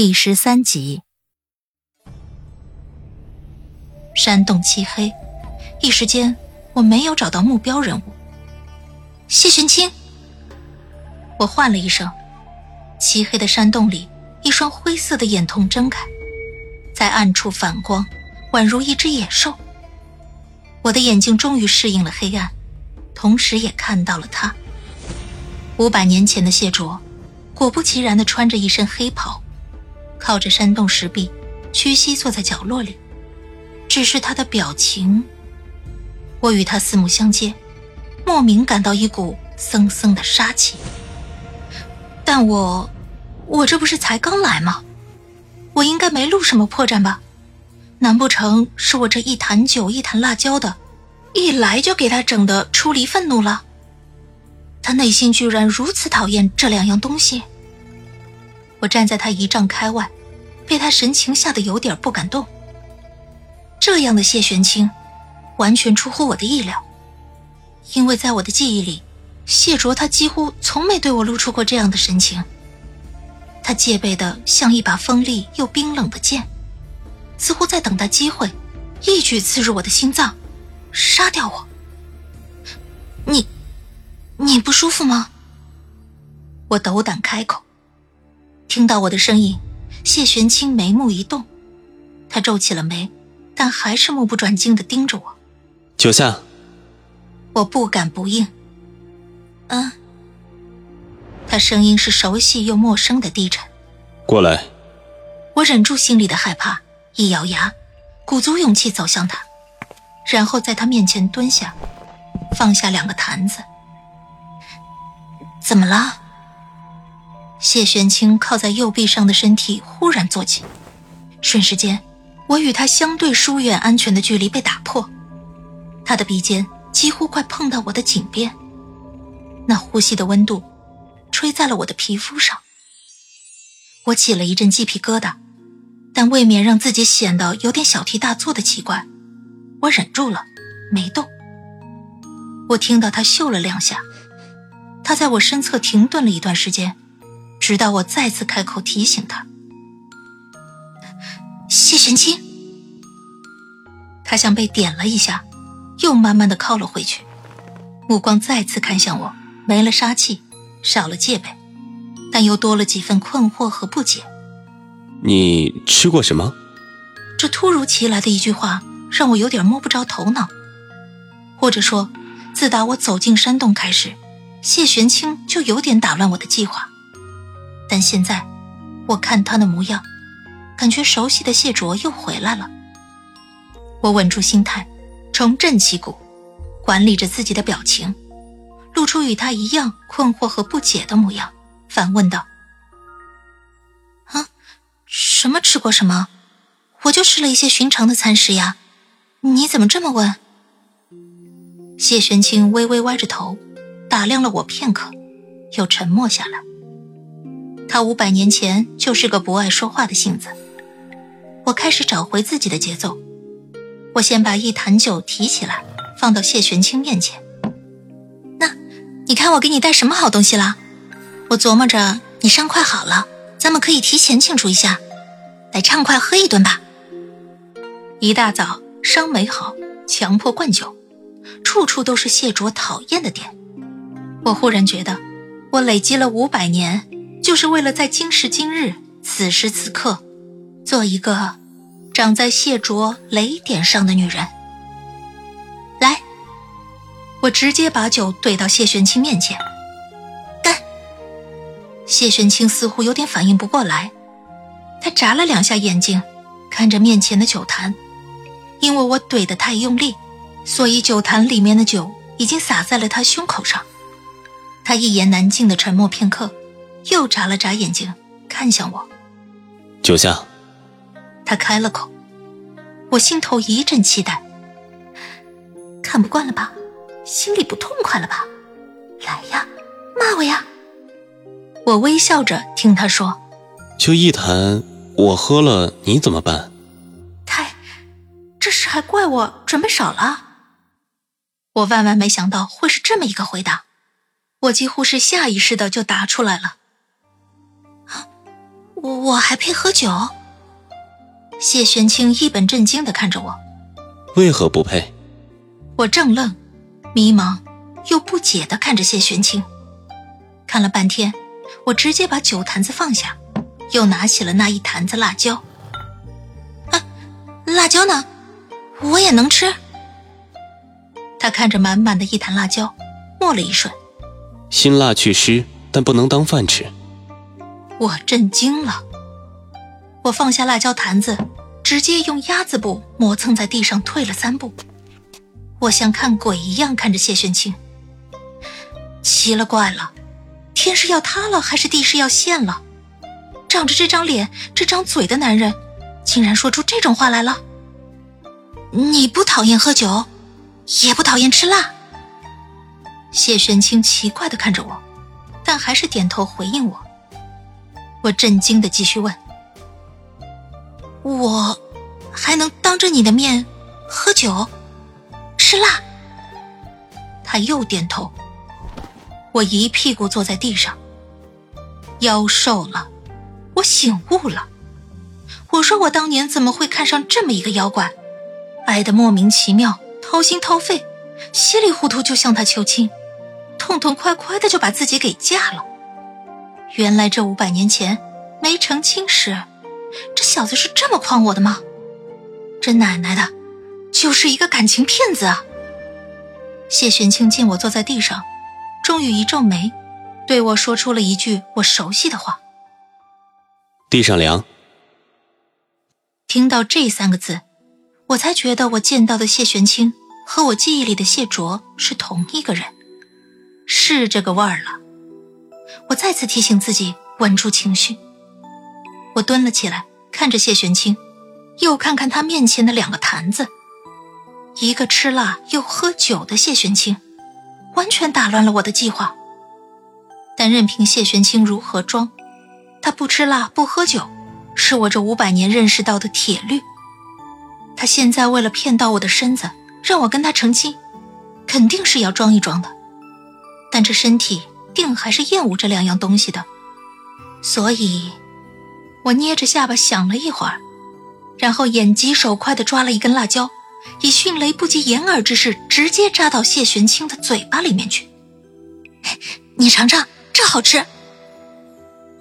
第十三集。山洞漆黑，一时间我没有找到目标人物。谢玄清，我唤了一声。漆黑的山洞里，一双灰色的眼瞳睁开，在暗处反光，宛如一只野兽。我的眼睛终于适应了黑暗，同时也看到了他。五百年前的谢卓，果不其然的穿着一身黑袍，靠着山洞石壁，屈膝坐在角落里。只是他的表情，我与他四目相接，莫名感到一股森森的杀气。但我，我这不是才刚来吗？我应该没露什么破绽吧？难不成是我这一坛酒一坛辣椒的，一来就给他整得出离愤怒了？他内心居然如此讨厌这两样东西。我站在他一丈开外，被他神情吓得有点不敢动。这样的谢玄清，完全出乎我的意料。因为在我的记忆里，谢卓他几乎从没对我露出过这样的神情。他戒备的像一把锋利又冰冷的剑，似乎在等待机会，一举刺入我的心脏，杀掉我。你，你不舒服吗？我斗胆开口。听到我的声音，谢玄清眉目一动，他皱起了眉。但还是目不转睛的盯着我。九夏，我不敢不应。嗯。他声音是熟悉又陌生的低沉。过来。我忍住心里的害怕，一咬牙，鼓足勇气走向他，然后在他面前蹲下，放下两个坛子。怎么了？谢玄清靠在右臂上的身体忽然坐起，瞬时间。我与他相对疏远、安全的距离被打破，他的鼻尖几乎快碰到我的颈边，那呼吸的温度吹在了我的皮肤上。我起了一阵鸡皮疙瘩，但未免让自己显得有点小题大做的奇怪，我忍住了，没动。我听到他嗅了两下，他在我身侧停顿了一段时间，直到我再次开口提醒他。谢玄清，他像被点了一下，又慢慢的靠了回去，目光再次看向我，没了杀气，少了戒备，但又多了几分困惑和不解。你吃过什么？这突如其来的一句话让我有点摸不着头脑。或者说，自打我走进山洞开始，谢玄清就有点打乱我的计划。但现在，我看他的模样。感觉熟悉的谢卓又回来了。我稳住心态，重振旗鼓，管理着自己的表情，露出与他一样困惑和不解的模样，反问道：“啊，什么吃过什么？我就吃了一些寻常的餐食呀，你怎么这么问？”谢玄清微微歪着头，打量了我片刻，又沉默下来。他五百年前就是个不爱说话的性子。我开始找回自己的节奏。我先把一坛酒提起来，放到谢玄清面前。那，你看我给你带什么好东西了？我琢磨着你伤快好了，咱们可以提前庆祝一下，来畅快喝一顿吧。一大早伤没好，强迫灌酒，处处都是谢卓讨厌的点。我忽然觉得，我累积了五百年，就是为了在今时今日，此时此刻。做一个长在谢卓雷点上的女人。来，我直接把酒怼到谢玄清面前，干。谢玄清似乎有点反应不过来，他眨了两下眼睛，看着面前的酒坛。因为我怼得太用力，所以酒坛里面的酒已经洒在了他胸口上。他一言难尽的沉默片刻，又眨了眨眼睛，看向我。九夏，他开了口，我心头一阵期待。看不惯了吧？心里不痛快了吧？来呀，骂我呀！我微笑着听他说：“就一坛，我喝了，你怎么办？”太，这事还怪我准备少了。我万万没想到会是这么一个回答，我几乎是下意识的就答出来了。我我还配喝酒？谢玄清一本正经的看着我，为何不配？我正愣，迷茫又不解的看着谢玄清，看了半天，我直接把酒坛子放下，又拿起了那一坛子辣椒。啊，辣椒呢？我也能吃？他看着满满的一坛辣椒，默了一瞬，辛辣去湿，但不能当饭吃。我震惊了，我放下辣椒坛子，直接用鸭子步磨蹭在地上退了三步。我像看鬼一样看着谢玄清，奇了怪了，天是要塌了还是地是要陷了？长着这张脸、这张嘴的男人，竟然说出这种话来了。你不讨厌喝酒，也不讨厌吃辣。谢玄清奇怪的看着我，但还是点头回应我。我震惊的继续问：“我还能当着你的面喝酒、吃辣？”他又点头。我一屁股坐在地上，妖瘦了。我醒悟了。我说我当年怎么会看上这么一个妖怪，爱的莫名其妙，掏心掏肺，稀里糊涂就向他求亲，痛痛快快的就把自己给嫁了。原来这五百年前没成亲时，这小子是这么诓我的吗？这奶奶的，就是一个感情骗子啊！谢玄清见我坐在地上，终于一皱眉，对我说出了一句我熟悉的话：“地上凉。”听到这三个字，我才觉得我见到的谢玄清和我记忆里的谢卓是同一个人，是这个味儿了。我再次提醒自己稳住情绪。我蹲了起来，看着谢玄清，又看看他面前的两个坛子，一个吃辣又喝酒的谢玄清，完全打乱了我的计划。但任凭谢玄清如何装，他不吃辣不喝酒，是我这五百年认识到的铁律。他现在为了骗到我的身子，让我跟他成亲，肯定是要装一装的。但这身体……定还是厌恶这两样东西的，所以，我捏着下巴想了一会儿，然后眼疾手快地抓了一根辣椒，以迅雷不及掩耳之势直接扎到谢玄清的嘴巴里面去。你尝尝，这好吃！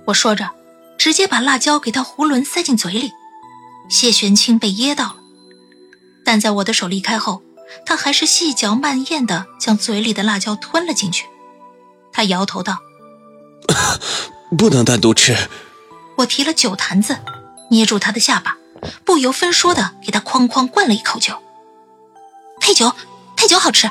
我说着，直接把辣椒给他囫囵塞进嘴里。谢玄清被噎到了，但在我的手离开后，他还是细嚼慢咽地将嘴里的辣椒吞了进去。他摇头道：“不能单独吃。”我提了酒坛子，捏住他的下巴，不由分说的给他哐哐灌了一口酒。配酒，配酒好吃。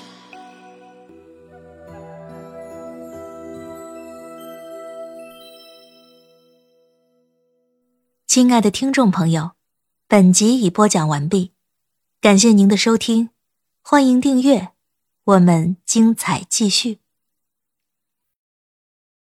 亲爱的听众朋友，本集已播讲完毕，感谢您的收听，欢迎订阅，我们精彩继续。